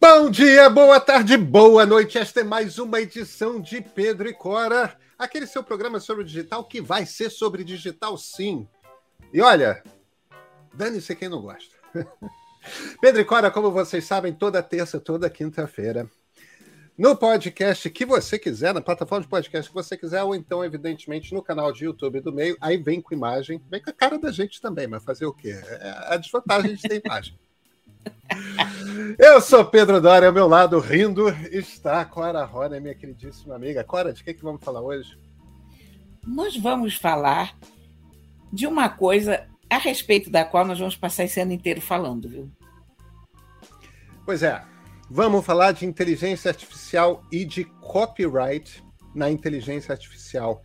Bom dia, boa tarde, boa noite. Esta é mais uma edição de Pedro e Cora, aquele seu programa sobre digital que vai ser sobre digital sim. E olha, dane-se quem não gosta. Pedro e Cora, como vocês sabem, toda terça, toda quinta-feira. No podcast que você quiser, na plataforma de podcast que você quiser, ou então, evidentemente, no canal de YouTube do meio. Aí vem com imagem, vem com a cara da gente também, mas fazer o quê? É a desvantagem de ter imagem. Eu sou Pedro Dória, ao meu lado, rindo, está a Cora Rona, minha queridíssima amiga. Cora, de que, que vamos falar hoje? Nós vamos falar de uma coisa a respeito da qual nós vamos passar esse ano inteiro falando, viu? Pois é, vamos falar de inteligência artificial e de copyright na inteligência artificial.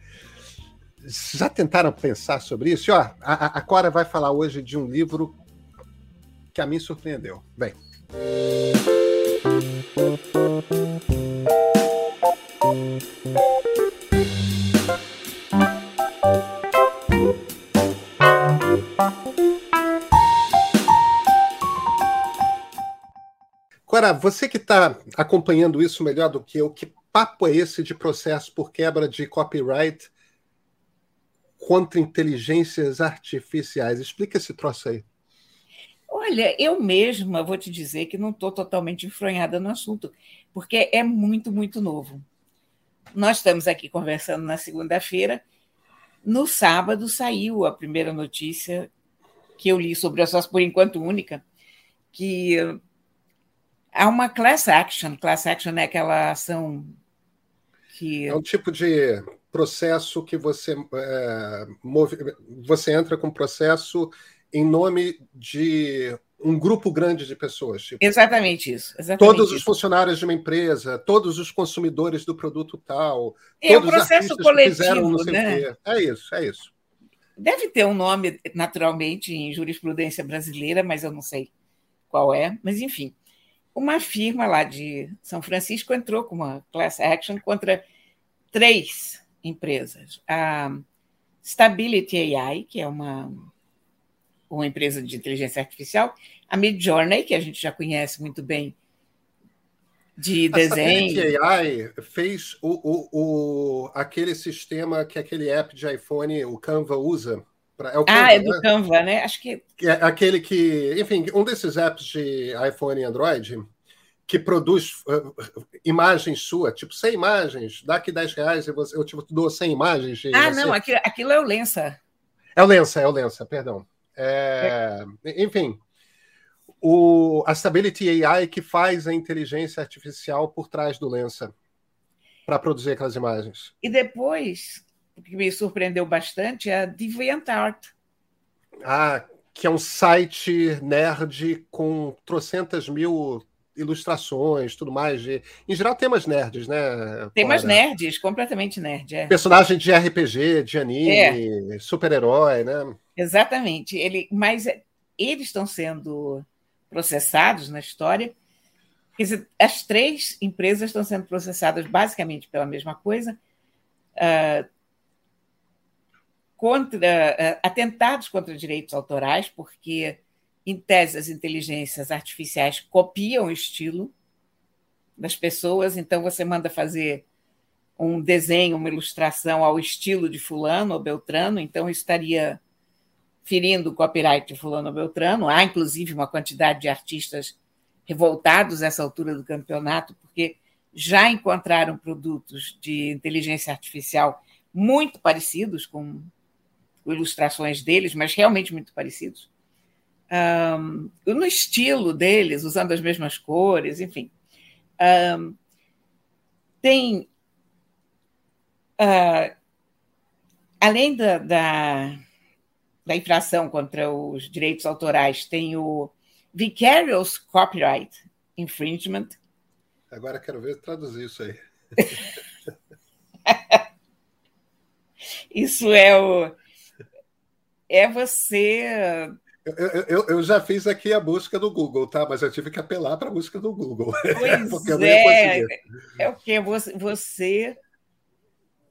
Já tentaram pensar sobre isso? E, ó, a, a Cora vai falar hoje de um livro que a mim surpreendeu. Vem. Agora, você que está acompanhando isso melhor do que eu, que papo é esse de processo por quebra de copyright contra inteligências artificiais? Explica esse troço aí. Olha, eu mesma vou te dizer que não estou totalmente enfronhada no assunto, porque é muito, muito novo. Nós estamos aqui conversando na segunda-feira. No sábado saiu a primeira notícia que eu li sobre a sócia por enquanto única, que há uma class action. Class action é aquela ação que. É um tipo de processo que você, é, move, você entra com processo em nome de um grupo grande de pessoas. Tipo, exatamente isso. Exatamente todos isso. os funcionários de uma empresa, todos os consumidores do produto tal, é um processo coletivo, né? É isso, é isso. Deve ter um nome, naturalmente, em jurisprudência brasileira, mas eu não sei qual é. Mas, enfim, uma firma lá de São Francisco entrou com uma class action contra três empresas. A Stability AI, que é uma uma empresa de inteligência artificial, a Midjourney, que a gente já conhece muito bem de desenho. A AI fez o, o, o, aquele sistema que aquele app de iPhone, o Canva, usa. Pra, é o Canva, ah, é do né? Canva, né? Acho que... que. É aquele que, enfim, um desses apps de iPhone e Android que produz uh, imagens sua, tipo 100 imagens, dá aqui 10 reais, eu, eu te dou 100 imagens. ah, você... não, aquilo, aquilo é o Lensa. É o Lensa, é o Lensa, perdão. É, enfim, o, a Stability AI que faz a inteligência artificial por trás do Lensa para produzir aquelas imagens. E depois, o que me surpreendeu bastante é a DeviantArt. Ah, que é um site nerd com trocentas mil ilustrações, tudo mais. De, em geral, temas nerds, né? Temas nerds, completamente nerd. É. Personagem de RPG, de anime, é. super-herói, né? Exatamente. Ele, mas eles estão sendo processados na história. As três empresas estão sendo processadas basicamente pela mesma coisa. Uh, contra uh, atentados contra direitos autorais, porque em tese, as inteligências artificiais copiam o estilo das pessoas, então você manda fazer um desenho, uma ilustração ao estilo de fulano ou beltrano, então estaria ferindo o copyright de fulano beltrano. Há, inclusive, uma quantidade de artistas revoltados nessa altura do campeonato, porque já encontraram produtos de inteligência artificial muito parecidos com ilustrações deles, mas realmente muito parecidos um, no estilo deles, usando as mesmas cores, enfim. Um, tem. Uh, além da, da, da, infração contra os direitos autorais, tem o Vicarious Copyright Infringement. Agora quero ver traduzir isso aí. isso é o. É você eu, eu, eu, já fiz aqui a busca do Google, tá? Mas eu tive que apelar para a busca do Google. Pois é. é o que? Você,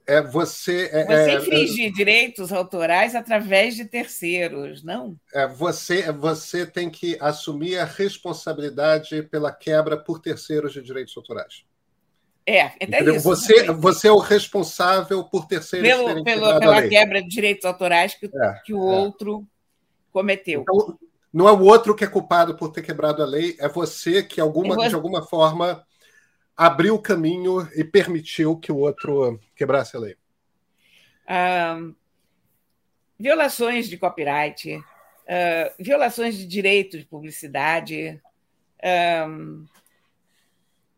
é você. É, você é, infringir é, direitos autorais através de terceiros, não? É, você, você tem que assumir a responsabilidade pela quebra por terceiros de direitos autorais. É, é isso. Você, você é o responsável por terceiros pelo, pelo, pela quebra de direitos autorais que, é, que o é. outro cometeu. Então, não é o outro que é culpado por ter quebrado a lei, é você que alguma, você... de alguma forma abriu o caminho e permitiu que o outro quebrasse a lei. Um, violações de copyright, uh, violações de direito de publicidade, um,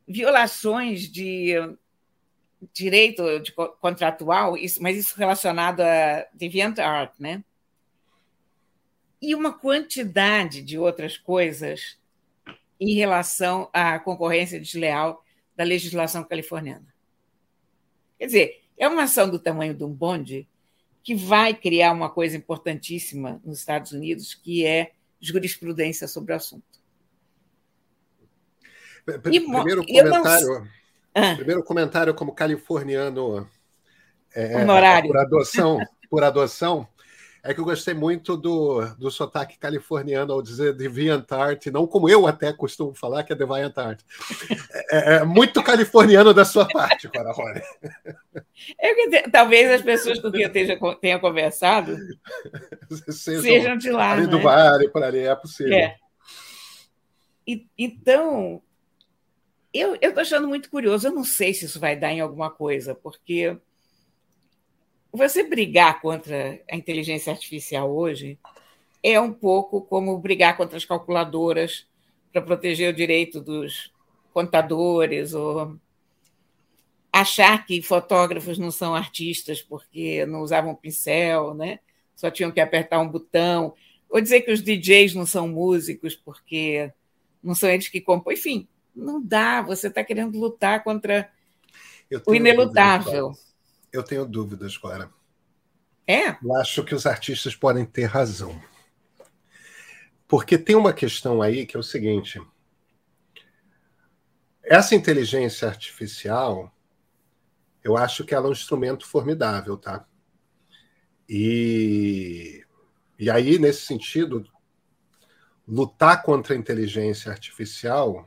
violações de direito de contratual, isso, mas isso relacionado a DeviantArt, né? E uma quantidade de outras coisas em relação à concorrência desleal da legislação californiana. Quer dizer, é uma ação do tamanho de um bonde que vai criar uma coisa importantíssima nos Estados Unidos, que é jurisprudência sobre o assunto. Primeiro comentário, ah. primeiro comentário como californiano é, Honorário. por adoção, por adoção, é que eu gostei muito do, do sotaque californiano ao dizer DeviantArt, não como eu até costumo falar, que é DeviantArt. É, é, é muito californiano da sua parte, Cora Rony. talvez as pessoas com quem eu tenha, tenha conversado sejam, sejam de lá. Ali do Vale, por ali, é possível. É. E, então, eu estou achando muito curioso. Eu não sei se isso vai dar em alguma coisa, porque você brigar contra a inteligência artificial hoje é um pouco como brigar contra as calculadoras para proteger o direito dos contadores ou achar que fotógrafos não são artistas porque não usavam pincel, né? Só tinham que apertar um botão, ou dizer que os DJs não são músicos porque não são eles que compõem, enfim, não dá, você está querendo lutar contra o inelutável. Eu tenho dúvidas, Clara. É? Eu acho que os artistas podem ter razão. Porque tem uma questão aí que é o seguinte: essa inteligência artificial, eu acho que ela é um instrumento formidável, tá? E, e aí, nesse sentido, lutar contra a inteligência artificial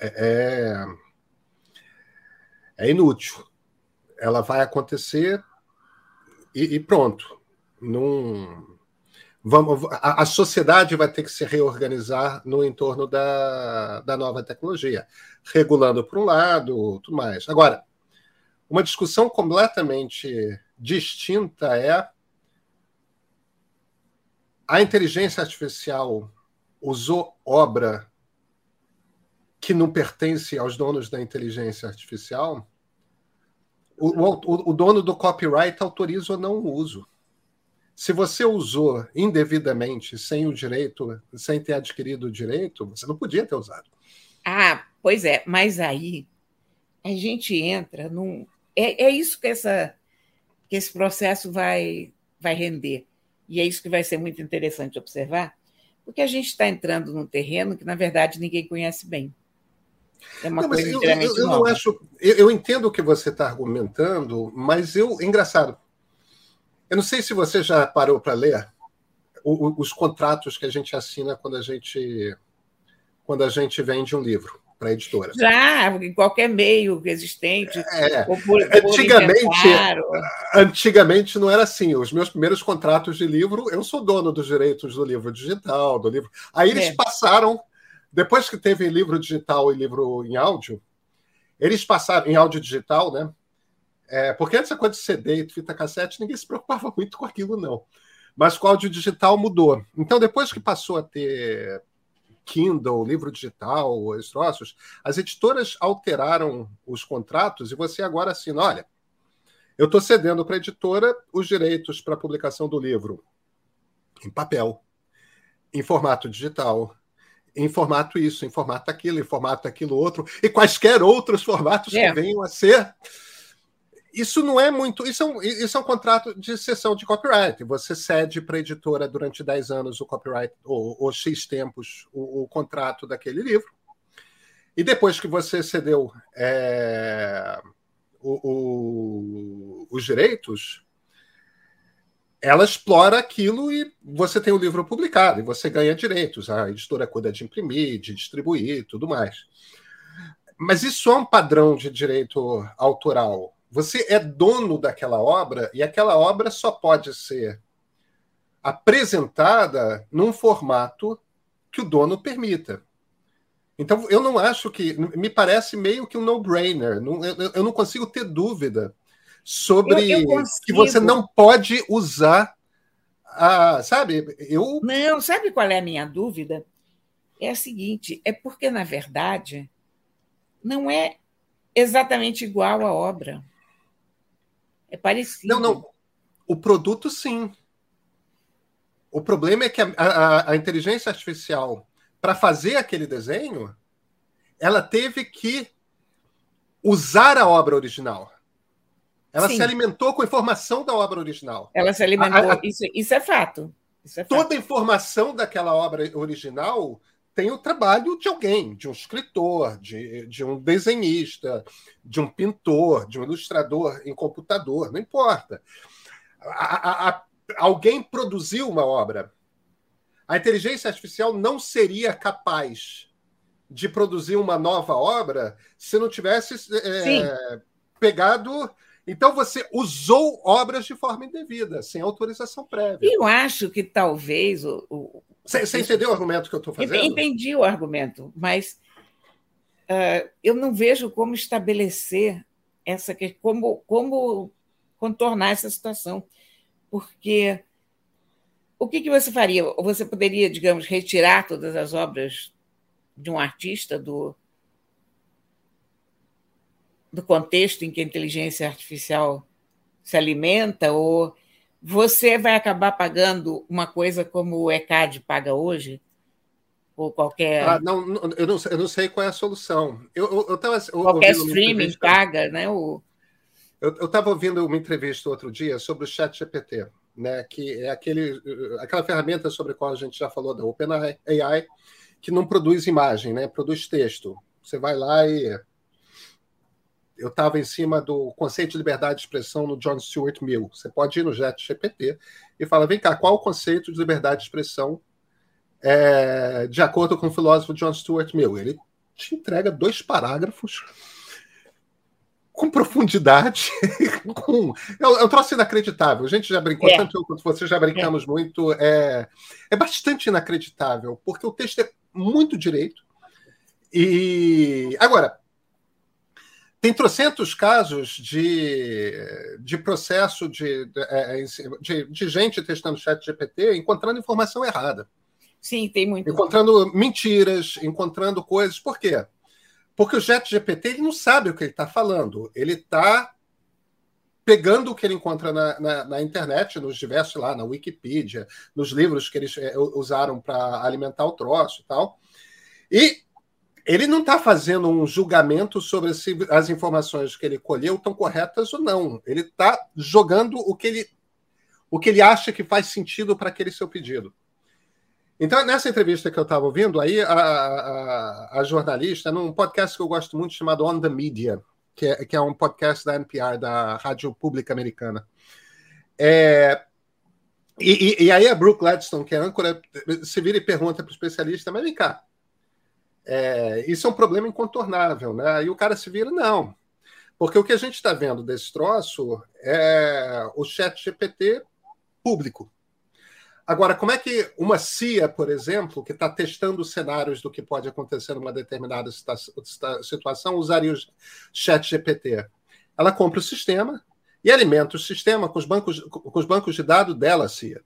é, é, é inútil. Ela vai acontecer e, e pronto. Não, vamos, a, a, sociedade vai ter que se reorganizar no entorno da, da nova tecnologia, regulando por um lado, tudo mais. Agora, uma discussão completamente distinta é a inteligência artificial usou obra que não pertence aos donos da inteligência artificial, o, o, dono do copyright autoriza ou não o uso. Se você usou indevidamente, sem o direito, sem ter adquirido o direito, você não podia ter usado. Ah, pois é, mas aí a gente entra num. É, é isso que, essa, que esse processo vai, vai render. E é isso que vai ser muito interessante observar, porque a gente está entrando num terreno que, na verdade, ninguém conhece bem. É uma não, coisa eu, eu, eu não acho. Eu, eu, entendo o que você está argumentando, mas eu. Engraçado. Eu não sei se você já parou para ler os contratos que a gente assina quando a gente quando a gente vende um livro para a editora. Já, em qualquer meio existente. É, por, antigamente, antigamente não era assim. Os meus primeiros contratos de livro, eu sou dono dos direitos do livro digital, do livro. Aí eles é. passaram depois que teve livro digital e livro em áudio, eles passaram em áudio digital, né? É, porque antes a coisa de CD e fita cassete, ninguém se preocupava muito com aquilo, não. Mas com o áudio digital mudou. Então, depois que passou a ter Kindle, livro digital, os troços, as editoras alteraram os contratos e você agora assina: olha, eu estou cedendo para a editora os direitos para a publicação do livro em papel, em formato digital, em formato isso, em formato aquilo, em formato aquilo outro, e quaisquer outros formatos é. que venham a ser. Isso não é muito. Isso é, um, isso é um contrato de cessão de copyright. Você cede para a editora durante 10 anos o copyright, ou, ou X tempos, o, o, contrato daquele livro. E depois que você cedeu é, o, o, os direitos, ela explora aquilo e você tem o livro publicado e você ganha direitos. A editora cuida de imprimir, de distribuir e tudo mais. Mas isso é um padrão de direito autoral. Você é dono daquela obra e aquela obra só pode ser apresentada num formato que o dono permita. Então, eu não acho que. Me parece meio que um no-brainer. Eu, não consigo ter dúvida sobre eu, eu que você não pode usar. A, sabe? Eu... Não, sabe qual é a minha dúvida? É a seguinte: é porque, na verdade, não é exatamente igual à obra. É parecido. Não, não. O produto, sim. O problema é que a, a, a inteligência artificial, para fazer aquele desenho, ela teve que usar a obra original. Ela Sim. se alimentou com a informação da obra original. Ela se alimentou. A, a, isso, isso, é fato. Isso é toda a informação daquela obra original tem o trabalho de alguém, de um escritor, de, de um desenhista, de um pintor, de um ilustrador em computador, não importa. A, a, alguém produziu uma obra. A inteligência artificial não seria capaz de produzir uma nova obra se não tivesse é, pegado. Então você usou obras de forma indevida, sem autorização prévia. Eu acho que talvez o. o... Você, você entendeu o argumento que eu estou fazendo? Entendi o argumento, mas uh, eu não vejo como estabelecer essa como como contornar essa situação, porque o que, que você faria? Você poderia, digamos, retirar todas as obras de um artista do, do contexto em que a inteligência artificial se alimenta, ou você vai acabar pagando uma coisa como o ECAD paga hoje? Ou qualquer. Ah, não, eu, não, eu não sei qual é a solução. Eu, eu, eu tava, qualquer streaming paga, né? O... Eu estava ouvindo uma entrevista outro dia sobre o Chat GPT né, que é aquele, aquela ferramenta sobre a qual a gente já falou da OpenAI, que não produz imagem, né, produz texto. Você vai lá e. Eu estava em cima do conceito de liberdade de expressão no John Stuart Mill. Você pode ir no Jet GPT e fala: vem cá, qual o conceito de liberdade de expressão é, de acordo com o filósofo John Stuart Mill? Ele te entrega dois parágrafos com profundidade, com... É, um, é um troço inacreditável. A gente já brincou, é. tanto eu quanto você já brincamos é. muito. É, é bastante inacreditável, porque o texto é muito direito. E agora, tem trocentos casos de, de processo de, é, de, de gente testando chat GPT encontrando informação errada. Sim, tem muito. Encontrando mentiras, encontrando coisas. Por quê? Porque o Chat GPT ele não sabe o que ele está falando. Ele está pegando o que ele encontra na, na, na, internet, nos diversos lá, na Wikipedia, nos livros que eles é, usaram para alimentar o troço e tal. E ele não está fazendo um julgamento sobre se as informações que ele colheu estão corretas ou não. Ele está jogando o que ele, o que ele acha que faz sentido para aquele seu pedido. Então, nessa entrevista que eu estava ouvindo, aí a, a, a, jornalista, num podcast que eu gosto muito chamado On the Media, que é, que é um podcast da NPR, da Rádio Pública Americana. É, e, e, aí a Brooke Gladstone, que é âncora, se vira e pergunta para o especialista, mas vem cá, é, isso é um problema incontornável, né? Aí o cara se vira, não. Porque o que a gente está vendo desse troço é o chat GPT público. Agora, como é que uma CIA, por exemplo, que está testando cenários do que pode acontecer numa determinada situação, usaria o chat GPT? Ela compra o sistema e alimenta o sistema com os bancos, com os bancos de dados dela, CIA.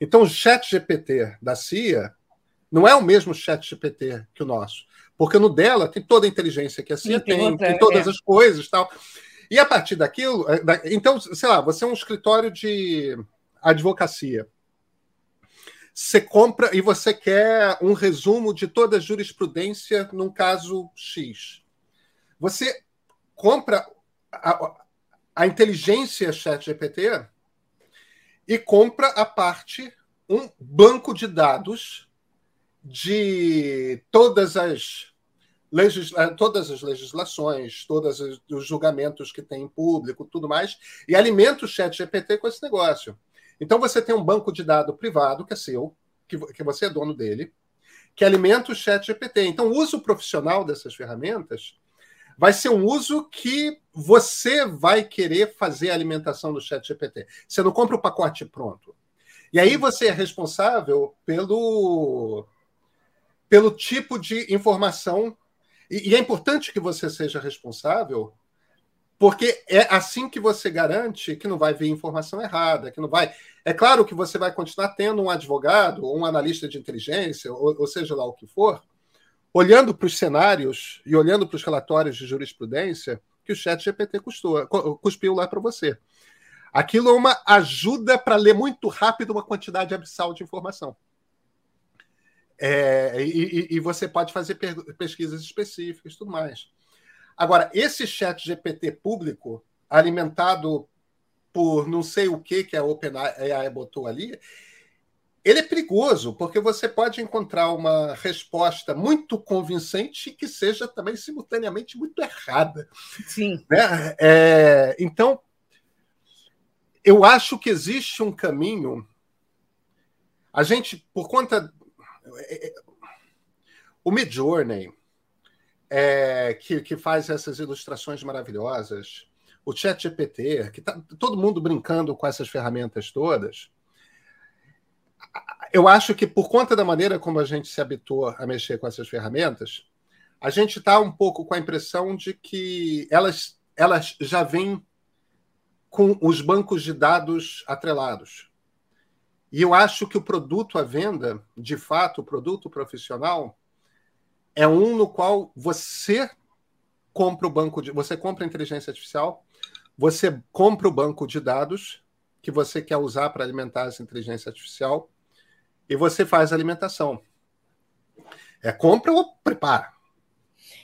Então, o chat GPT da CIA não é o mesmo chat GPT que o nosso. Porque no dela tem toda a inteligência que a CIA tem, tem, outra, tem todas é. as coisas tal. E a partir daquilo. Eh, então, sei lá, você é um escritório de advocacia você compra e você quer um resumo de toda a jurisprudência num caso X. Você compra a, a inteligência ChatGPT e compra a parte um banco de dados de todas as legisla todas as legislações, todos os julgamentos que tem em público, tudo mais, e alimenta o chat GPT com esse negócio. Então você tem um banco de dados privado que é seu, que, que você é dono dele, que alimenta o chat GPT. Então, o uso profissional dessas ferramentas vai ser um uso que você vai querer fazer a alimentação do chat GPT. Você não compra o pacote pronto. E aí você é responsável pelo, pelo tipo de informação. E, e é importante que você seja responsável porque é assim que você garante que não vai vir informação errada, que não vai. É claro que você vai continuar tendo um advogado ou um analista de inteligência, ou, ou seja lá o que for, olhando para os cenários e olhando para os relatórios de jurisprudência que o chat GPT custou, cuspiu lá para você. Aquilo é uma ajuda para ler muito rápido uma quantidade abissal de informação. É, e, e, você pode fazer pesquisas específicas e tudo mais. Agora, esse chat GPT público, alimentado por não sei o que que a OpenAI botou ali, ele é perigoso, porque você pode encontrar uma resposta muito convincente que seja também simultaneamente muito errada. Sim. Né? É, então, eu acho que existe um caminho. A gente, por conta. O Midjourney, é, que, que faz essas ilustrações maravilhosas, o ChatGPT, que está todo mundo brincando com essas ferramentas todas. Eu acho que por conta da maneira como a gente se habituou a mexer com essas ferramentas, a gente está um pouco com a impressão de que elas, elas já vêm com os bancos de dados atrelados. E eu acho que o produto à venda, de fato, o produto profissional, é um no qual você compra o banco de. Você compra a inteligência artificial, você compra o banco de dados que você quer usar para alimentar essa inteligência artificial e você faz a alimentação. É compra ou prepara.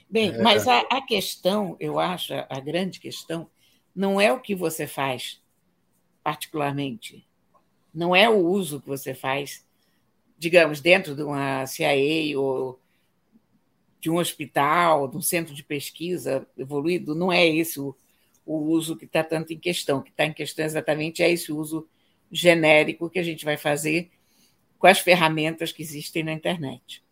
Bem, é... mas a, a, questão, eu acho, a grande questão, não é o que você faz particularmente. Não é o uso que você faz, digamos, dentro de uma CIA ou de um hospital, de um centro de pesquisa evoluído, não é esse o, o uso que está tanto em questão. O que está em questão exatamente é esse uso genérico que a gente vai fazer com as ferramentas que existem na internet.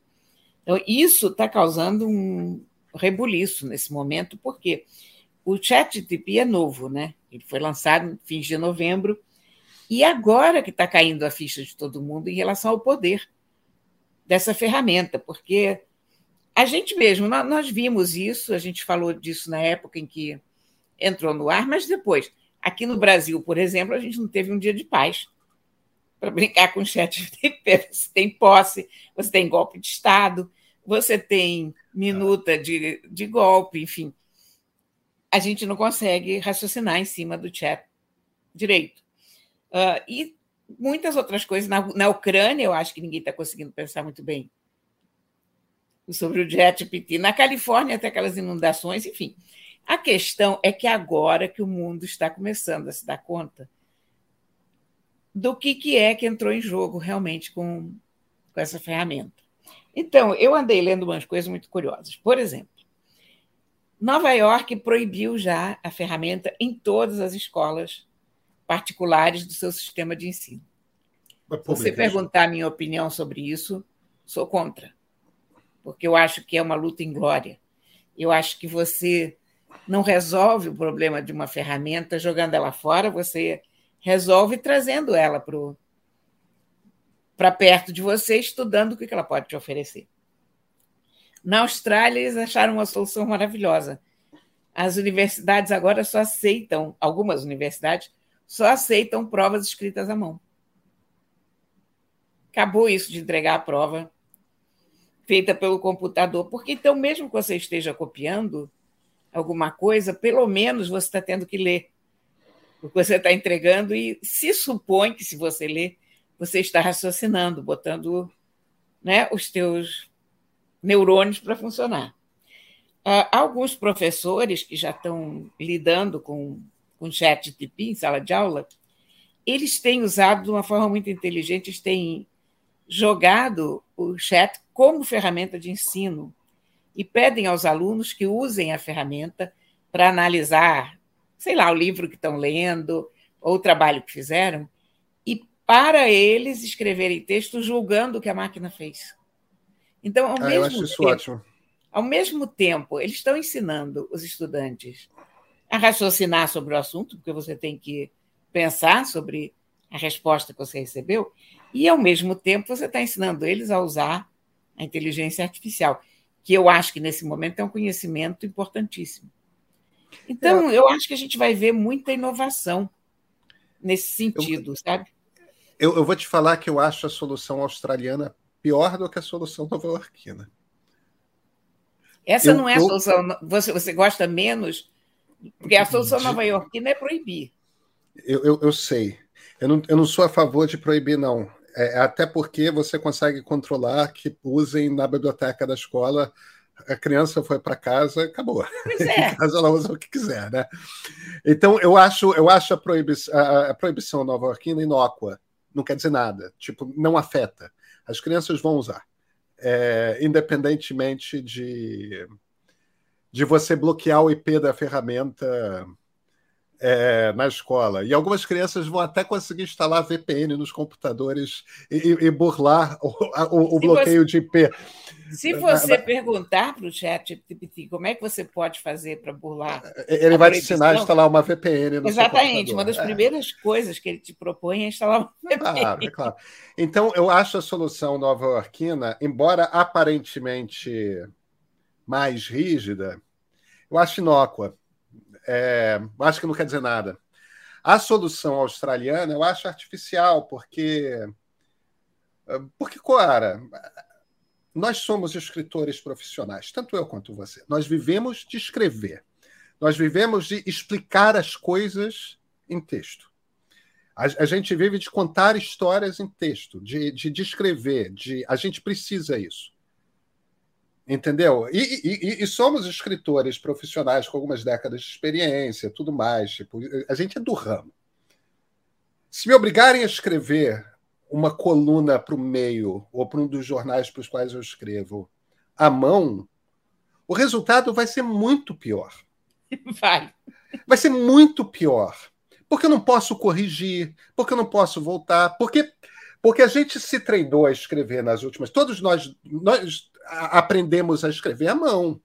Então, isso está causando um rebuliço nesse momento, porque o ChatGPT é novo, né? Ele foi lançado no fim de novembro, e agora que está caindo a ficha de todo mundo em relação ao poder dessa ferramenta, porque a gente mesmo, nós vimos isso, a gente falou disso na época em que entrou no ar, mas depois, aqui no Brasil, por exemplo, a gente não teve um dia de paz para brincar com o chat. Você tem posse, você tem golpe de Estado, você tem minuta de, de golpe, enfim. A gente não consegue raciocinar em cima do chat direito. Uh, e muitas outras coisas. Na, na Ucrânia, eu acho que ninguém está conseguindo pensar muito bem sobre o JetPT. Na Califórnia, até aquelas inundações, enfim. A questão é que agora que o mundo está começando a se dar conta do que, que é que entrou em jogo realmente com, com essa ferramenta. Então, eu andei lendo umas coisas muito curiosas. Por exemplo, Nova York proibiu já a ferramenta em todas as escolas particulares do seu sistema de ensino. Se você perguntar a minha opinião sobre isso, sou contra porque eu acho que é uma luta em glória. Eu acho que você não resolve o problema de uma ferramenta jogando ela fora, você resolve trazendo ela para perto de você, estudando o que ela pode te oferecer. Na Austrália, eles acharam uma solução maravilhosa. As universidades agora só aceitam, algumas universidades, só aceitam provas escritas à mão. Acabou isso de entregar a prova feita pelo computador, porque então, mesmo que você esteja copiando alguma coisa, pelo menos você está tendo que ler o que você está entregando, e se supõe que, se você ler, você está raciocinando, botando né, os teus neurônios para funcionar. Uh, alguns professores que já estão lidando com, com chat TP em sala de aula, eles têm usado de uma forma muito inteligente, eles têm jogado o chat como ferramenta de ensino e pedem aos alunos que usem a ferramenta para analisar, sei lá, o livro que estão lendo ou o trabalho que fizeram, e para eles escreverem texto julgando o que a máquina fez. Então, ao, ah, mesmo tempo, ao mesmo tempo, eles estão ensinando os estudantes a raciocinar sobre o assunto, porque você tem que pensar sobre a resposta que você recebeu, e ao mesmo tempo você está ensinando eles a usar a inteligência artificial, que eu acho que nesse momento é um conhecimento importantíssimo. Então, é. eu acho que a gente vai ver muita inovação nesse sentido, eu, sabe? Eu, eu, vou te falar que eu acho a solução australiana pior do que a solução nova-iorquina. Essa eu, não é a solução. Você, você gosta menos, porque a solução nova-iorquina é proibir. Eu, eu, eu sei. Eu não, eu não sou a favor de proibir, não. É, até porque você consegue controlar que usem na biblioteca da escola. A criança foi para casa, acabou. Pois é. casa ela usa o que quiser, né? Então eu acho, eu acho a, proibição, a, a proibição nova-iorquina inócua. Não quer dizer nada. Tipo, não afeta. As crianças vão usar, é, independentemente de de você bloquear o IP da ferramenta é, na escola. E algumas crianças vão até conseguir instalar VPN nos computadores e, e burlar o, o, o bloqueio você, de IP. Se você perguntar para o chat como é que você pode fazer para burlar. Ele vai te ensinar a instalar uma VPN no Exatamente, uma das é. primeiras coisas que ele te propõe é instalar uma VPN. Claro, é claro. Então, eu acho a solução nova-iorquina, embora aparentemente mais rígida, eu acho inócua é, acho que não quer dizer nada. A solução australiana eu acho artificial, porque. Porque, Coara, nós somos escritores profissionais, tanto eu quanto você. Nós vivemos de escrever. Nós vivemos de explicar as coisas em texto. A, a gente vive de contar histórias em texto, de, de descrever, de, a gente precisa isso. Entendeu? E, e, e, somos escritores profissionais com algumas décadas de experiência, tudo mais. Tipo, a gente é do ramo. Se me obrigarem a escrever uma coluna para o meio ou para um dos jornais para os quais eu escrevo à mão, o resultado vai ser muito pior. Vai. Vai ser muito pior. Porque eu não posso corrigir, porque eu não posso voltar, porque porque a gente se treinou a escrever nas últimas. Todos nós, nós aprendemos a escrever à mão.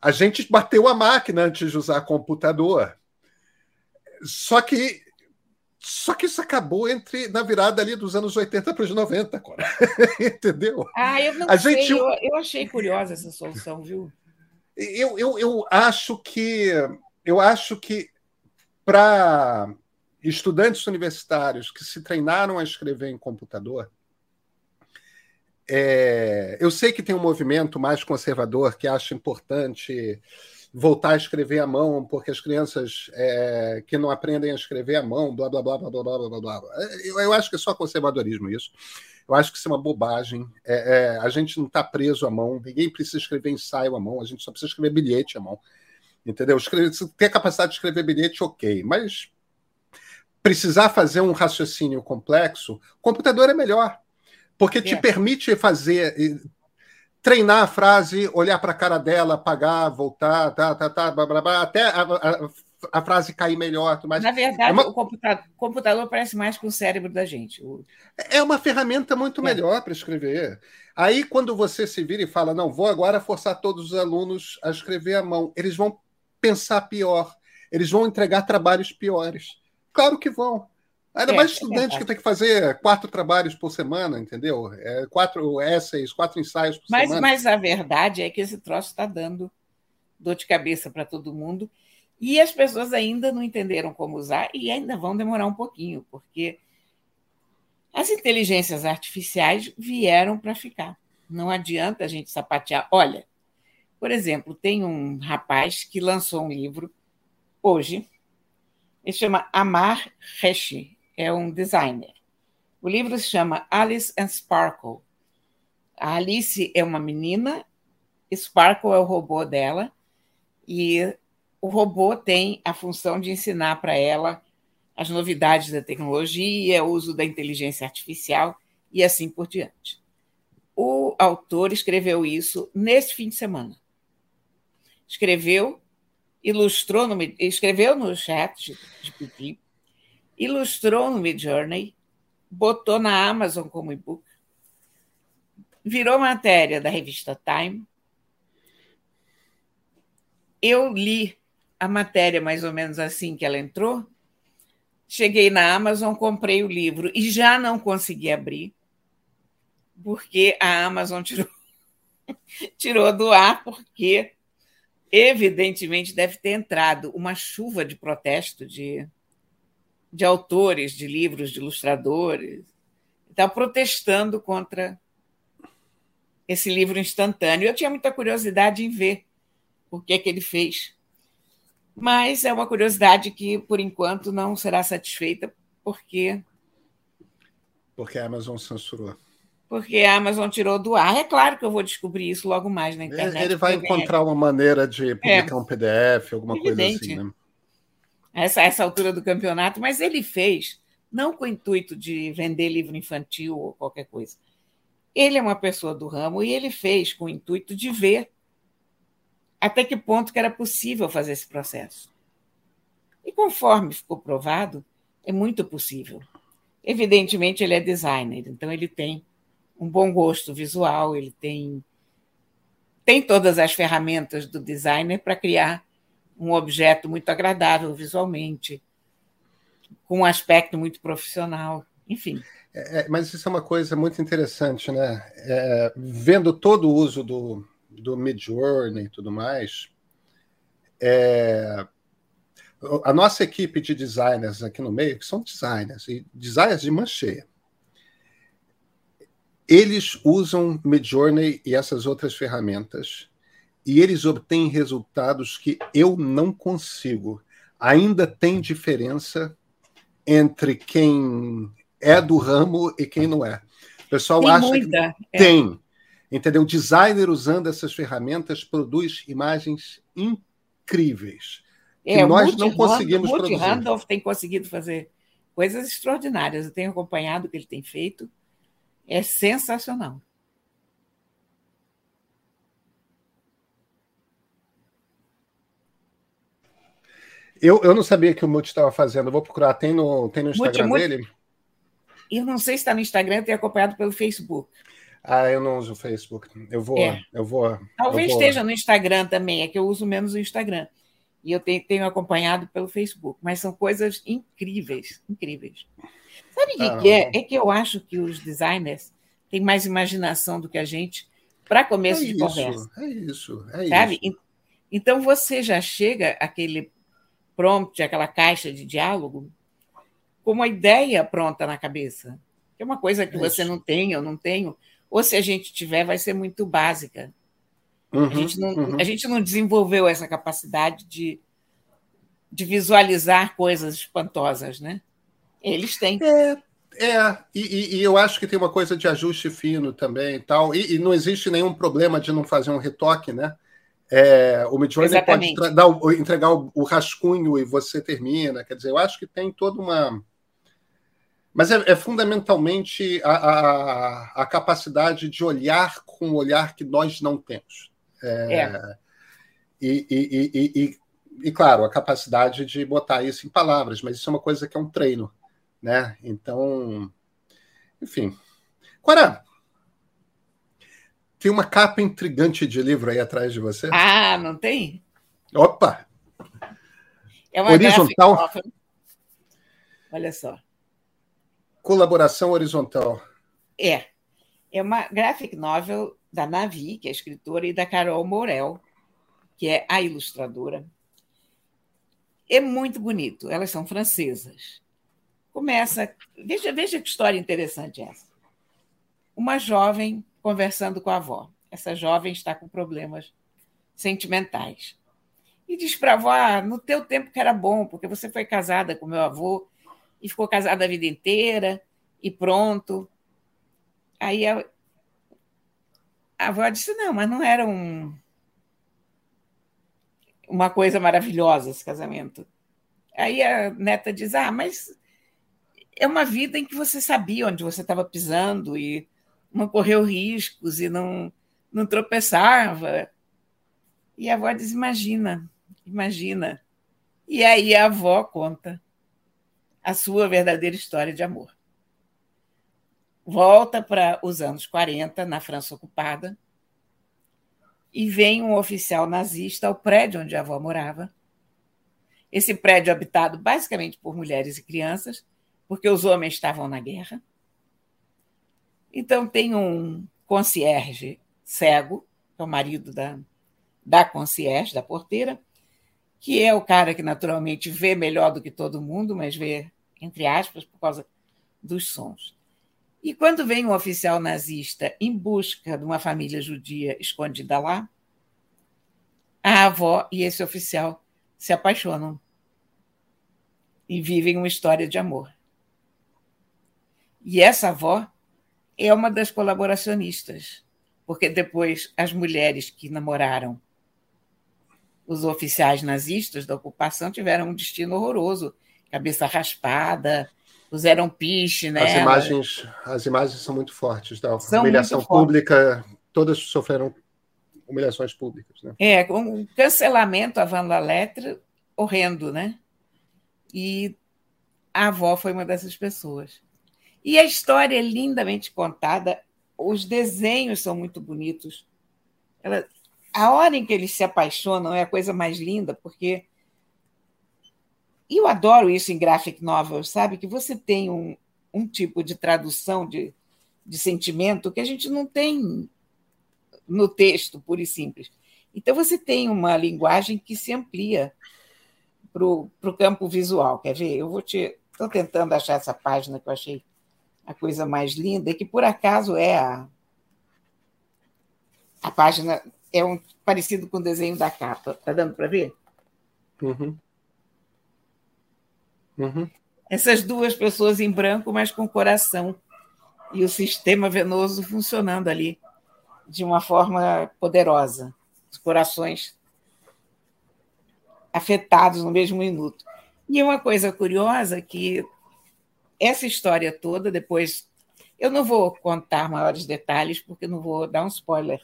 A gente bateu a máquina antes de usar computador. Só que só que isso acabou entre na virada ali dos anos 80 para os 90, agora. Entendeu? Ah, eu não a sei. Gente... Eu, eu achei curiosa essa solução, viu? Eu, eu, eu acho que eu acho que para estudantes universitários que se treinaram a escrever em computador, é, eu sei que tem um movimento mais conservador que acha importante voltar a escrever à mão, porque as crianças é, que não aprendem a escrever à mão, blá, blá, blá, blá, blá, blá, blá, blá. Eu, eu acho que é só conservadorismo isso. Eu acho que isso é uma bobagem. É, é, a gente não está preso à mão, ninguém precisa escrever ensaio à mão, a gente só precisa escrever bilhete à mão. Entendeu? Escrever, ter a capacidade de escrever bilhete, ok. Mas precisar fazer um raciocínio complexo, computador é melhor. Porque te é. permite fazer, treinar a frase, olhar para a cara dela, apagar, voltar, tá, tá, tá, blá, blá, blá, até a, a, a, frase cair melhor. Mas Na verdade, é uma... o computador, computador, parece mais com o cérebro da gente. É uma ferramenta muito é. melhor para escrever. Aí, quando você se vira e fala, não, vou agora forçar todos os alunos a escrever à mão, eles vão pensar pior, eles vão entregar trabalhos piores. Claro que vão. Ainda é, mais é estudante é que tem que fazer quatro trabalhos por semana, entendeu? É, quatro essays, quatro ensaios por mas, semana. Mas a verdade é que esse troço está dando dor de cabeça para todo mundo e as pessoas ainda não entenderam como usar e ainda vão demorar um pouquinho, porque as inteligências artificiais vieram para ficar. Não adianta a gente sapatear. Olha, por exemplo, tem um rapaz que lançou um livro hoje, ele chama Amar Heshi, é um designer. O livro se chama Alice and Sparkle. A Alice é uma menina, Sparkle é o robô dela, e o robô tem a função de ensinar para ela as novidades da tecnologia, o uso da inteligência artificial e assim por diante. O autor escreveu isso nesse fim de semana. Escreveu, ilustrou no, escreveu no chat de Pipi, ilustrou no Midjourney, botou na Amazon como e-book, virou matéria da revista Time. Eu li a matéria mais ou menos assim que ela entrou. Cheguei na Amazon, comprei o livro e já não consegui abrir, porque a Amazon tirou, tirou do ar, porque evidentemente deve ter entrado uma chuva de protesto de, de autores de livros, de ilustradores, está protestando contra esse livro instantâneo. Eu tinha muita curiosidade em ver o que é que ele fez. Mas é uma curiosidade que, por enquanto, não será satisfeita, porque. Porque a Amazon censurou. Porque a Amazon tirou do ar. É claro que eu vou descobrir isso logo mais na internet. Ele vai encontrar uma maneira de publicar é. um PDF, alguma Evidente. coisa assim, né? Essa, essa altura do campeonato, mas ele fez não com o intuito de vender livro infantil ou qualquer coisa. Ele é uma pessoa do ramo e ele fez com o intuito de ver até que ponto que era possível fazer esse processo. E conforme ficou provado, é muito possível. Evidentemente, ele é designer, então ele tem um bom gosto visual, ele tem, tem todas as ferramentas do designer para criar um objeto muito agradável visualmente, com um aspecto muito profissional, enfim. É, é mas isso é uma coisa muito interessante, né? É, vendo todo o uso do, do Midjourney e tudo mais, é, a nossa equipe de designers aqui no meio, que são designers, e designers de mancheia, eles usam Midjourney e essas outras ferramentas e eles obtêm resultados que eu não consigo. Ainda tem diferença entre quem é do ramo e quem não é. O pessoal tem acha muita, que é. tem. Entendeu? O designer usando essas ferramentas produz imagens incríveis. É, que nós não conseguimos produzir. Randolph tem conseguido fazer coisas extraordinárias. Eu tenho acompanhado o que ele tem feito. É sensacional. Eu, eu não sabia que o Multi estava fazendo. Eu vou procurar. Tem no, tem no Instagram Multi, dele? Eu não sei se está no Instagram, tenho acompanhado pelo Facebook. Ah, eu não uso o Facebook. Eu vou, é. eu vou. Talvez eu vou... esteja no Instagram também, é que eu uso menos o Instagram. E eu tenho, tenho acompanhado pelo Facebook, mas são coisas incríveis, incríveis. Sabe o que, ah, que é? É que eu acho que os designers têm mais imaginação do que a gente para começo é de isso, conversa. É isso, é sabe? isso. Então você já chega aquele prompt, aquela caixa de diálogo, com uma ideia pronta na cabeça. Que é uma coisa que é você não tem, eu não tenho ou se a gente tiver, vai ser muito básica. Uhum, a, gente não, uhum. a gente não desenvolveu essa capacidade de, de visualizar coisas espantosas, né? Eles têm. É, é e, e, eu acho que tem uma coisa de ajuste fino também e tal, e, e não existe nenhum problema de não fazer um retoque, né? É, o Midjourney pode dar, entregar o, o rascunho e você termina. Quer dizer, eu acho que tem toda uma mas é, é fundamentalmente a, a, a, capacidade de olhar com o olhar que nós não temos. É, é. E, e, e, e, claro, a capacidade de botar isso em palavras, mas isso é uma coisa que é um treino. Né? Então, enfim. Agora, tem uma capa intrigante de livro aí atrás de você. Ah, não tem? Opa! É uma horizontal. Olha só. Colaboração horizontal. É. É uma graphic novel da Navi, que é a escritora, e da Carol Morel, que é a ilustradora. É muito bonito. Elas são francesas. Começa. Veja, veja que história interessante essa. Uma jovem conversando com a avó. Essa jovem está com problemas sentimentais. E diz para a avó: ah, no teu tempo que era bom, porque você foi casada com meu avô e ficou casada a vida inteira e pronto. Aí a, a avó disse: não, mas não era um, uma coisa maravilhosa esse casamento. Aí a neta diz: ah, mas é uma vida em que você sabia onde você estava pisando e não correu riscos e não, não tropeçava. E a avó diz: imagina, imagina. E aí a avó conta a sua verdadeira história de amor. Volta para os anos 40, na França ocupada, e vem um oficial nazista ao prédio onde a avó morava. Esse prédio habitado basicamente por mulheres e crianças, porque os homens estavam na guerra. Então tem um concierge cego, que é o marido da, da concierge, da porteira, que é o cara que naturalmente vê melhor do que todo mundo, mas vê, entre aspas, por causa dos sons. E quando vem um oficial nazista em busca de uma família judia escondida lá, a avó e esse oficial se apaixonam e vivem uma história de amor. E essa avó é uma das colaboracionistas, porque depois as mulheres que namoraram os oficiais nazistas da ocupação tiveram um destino horroroso, cabeça raspada, puseram piche, né? As imagens, as imagens são muito fortes da são humilhação pública, todas sofreram humilhações públicas, né? É, um cancelamento a Van La Lettre horrendo, né? E a avó foi uma dessas pessoas. E a história é lindamente contada, os desenhos são muito bonitos. Ela, a hora em que eles se apaixonam é a coisa mais linda, porque. E eu adoro isso em graphic novel, sabe? Que você tem um, um tipo de tradução de, de sentimento que a gente não tem no texto, puro e simples. Então, você tem uma linguagem que se amplia para o campo visual. Quer ver? Eu vou te. Estou tentando achar essa página que eu achei a coisa mais linda, que por acaso é a, a página é um parecido com o desenho da capa. Está dando para ver? Uhum. Uhum. Essas duas pessoas em branco, mas com coração. E o sistema venoso funcionando ali de uma forma poderosa. Os corações afetados no mesmo minuto. E uma coisa curiosa que essa história toda, depois. Eu não vou contar maiores detalhes, porque não vou dar um spoiler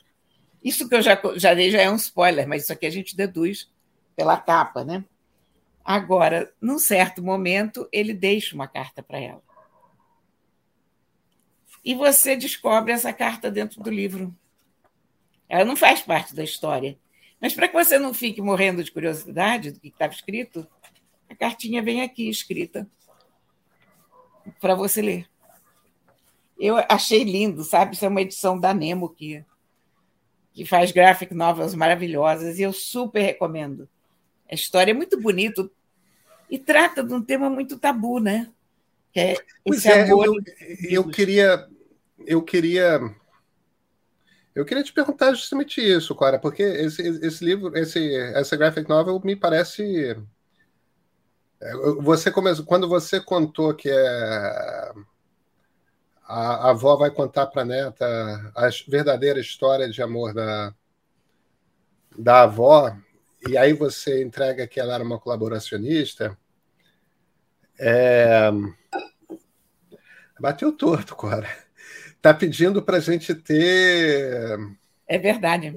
isso que eu já, já dei já é um spoiler, mas isso aqui a gente deduz pela capa, né? Agora, num certo momento, ele deixa uma carta para ela. E você descobre essa carta dentro do livro. Ela não faz parte da história. Mas para que você não fique morrendo de curiosidade do que estava escrito, a cartinha vem aqui escrita para você ler. Eu achei lindo, sabe? Isso é uma edição da Nemo que que faz graphic novels maravilhosas, e eu super recomendo. A história é muito bonita e trata de um tema muito tabu, né? Que é pois é, eu, eu, queria. Eu queria. Eu queria te perguntar justamente isso, Cora, porque esse, esse livro, esse, essa graphic novel me parece. É, você começou, quando você contou que é a, a avó vai contar para a neta a verdadeira história de amor da, da avó, e aí você entrega que ela era uma colaboracionista. É... Bateu torto, Cora. Está pedindo para a gente ter. É verdade.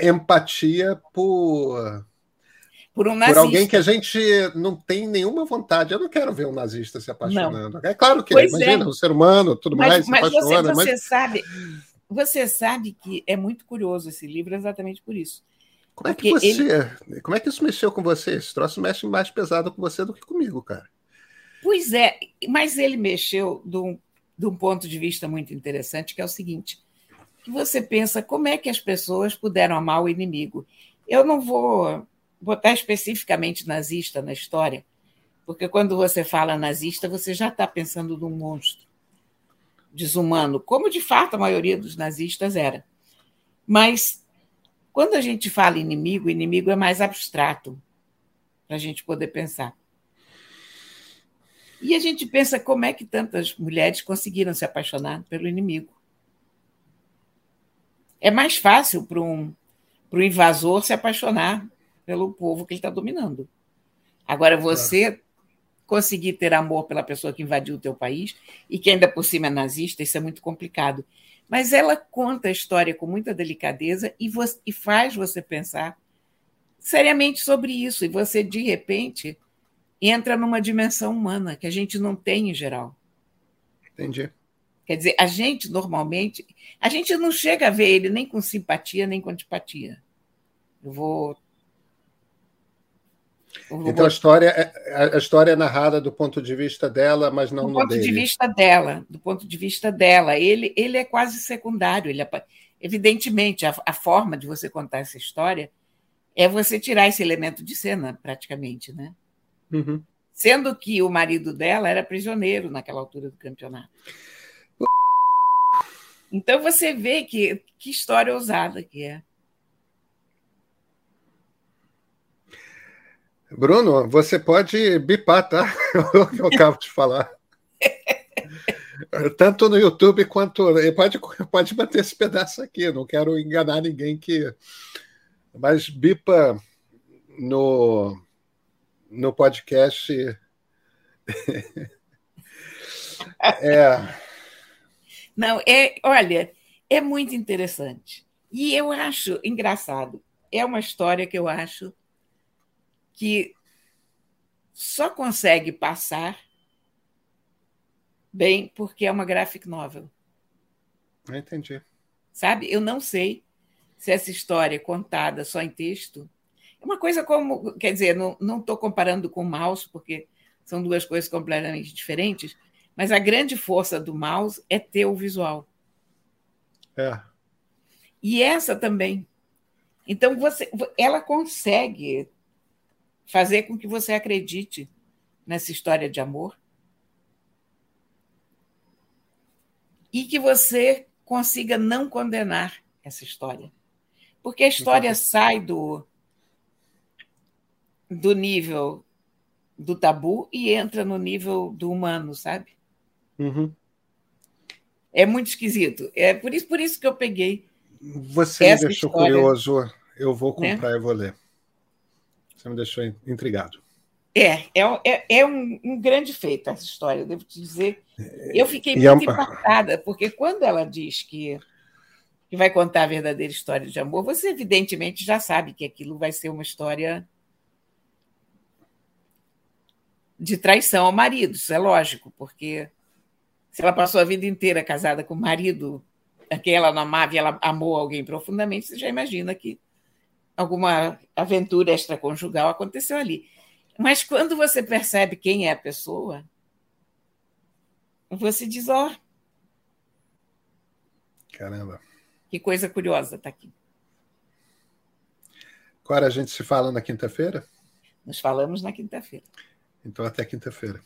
Empatia por por um nazista. Por alguém que a gente não tem nenhuma vontade. Eu não quero ver um nazista se apaixonando. Não. É claro que pois imagina, é. um ser humano, tudo mas, mais, mas se apaixona. Você, você mas... sabe, você sabe que é muito curioso esse livro exatamente por isso. Como é que você. Ele... Como é que isso mexeu com você? Esse troço mexe mais pesado com você do que comigo, cara. Pois é, mas ele mexeu de um, de um ponto de vista muito interessante, que é o seguinte: que você pensa como é que as pessoas puderam amar o inimigo. Eu não vou botar especificamente nazista na história, porque quando você fala nazista, você já está pensando num monstro desumano, como de fato a maioria dos nazistas era. Mas quando a gente fala inimigo, inimigo é mais abstrato para a gente poder pensar. E a gente pensa como é que tantas mulheres conseguiram se apaixonar pelo inimigo. É mais fácil para um, para o invasor se apaixonar pelo povo que ele está dominando. Agora, você claro. conseguir ter amor pela pessoa que invadiu o teu país e que ainda por cima é nazista, isso é muito complicado. Mas ela conta a história com muita delicadeza e, você, e faz você pensar seriamente sobre isso. E você, de repente, entra numa dimensão humana que a gente não tem em geral. Entendi. Quer dizer, a gente normalmente, a gente não chega a ver ele nem com simpatia nem com antipatia. Eu vou. Então a história, é, a história é narrada do ponto de vista dela, mas não do ponto dele. de vista dela, do ponto de vista dela. Ele, ele é quase secundário. Ele é, evidentemente, a, a forma de você contar essa história é você tirar esse elemento de cena, praticamente, né? Uhum. Sendo que o marido dela era prisioneiro naquela altura do campeonato. Então você vê que, que história ousada que é. Bruno, você pode bipar, tá? o que eu acabo de falar. Tanto no YouTube quanto. Pode, pode manter esse pedaço aqui, não quero enganar ninguém que. Mas bipa no, no podcast. é. Não, é, olha, é muito interessante. E eu acho engraçado. É uma história que eu acho que só consegue passar bem porque é uma graphic novel. Entendi. Sabe? Eu não sei se essa história é contada só em texto. É uma coisa como. Quer dizer, não estou comparando com o mouse, porque são duas coisas completamente diferentes, mas a grande força do mouse é ter o visual. É. E essa também. Então você, ela consegue fazer com que você acredite nessa história de amor e que você consiga não condenar essa história. Porque a história sai do, do nível do tabu e entra no nível do humano, sabe? Uhum. É muito esquisito. É por isso, por isso que eu peguei. Você me deixou história, curioso. Eu vou né? comprar né? e vou ler. Você me deixou intrigado. É, é, é, é um, um, grande feito essa história, devo te dizer. Eu fiquei e muito é... impactada, porque quando ela diz que, que vai contar a verdadeira história de amor, você evidentemente já sabe que aquilo vai ser uma história de traição ao marido, isso é lógico, porque se ela passou a vida inteira casada com o marido a quem ela não amava e ela amou alguém profundamente, você já imagina que alguma aventura extraconjugal aconteceu ali. Mas quando você percebe quem é a pessoa, você diz: ó. Oh, Caramba. Que coisa curiosa está aqui. Agora a gente se fala na quinta-feira? Nos falamos na quinta-feira. Então até quinta-feira.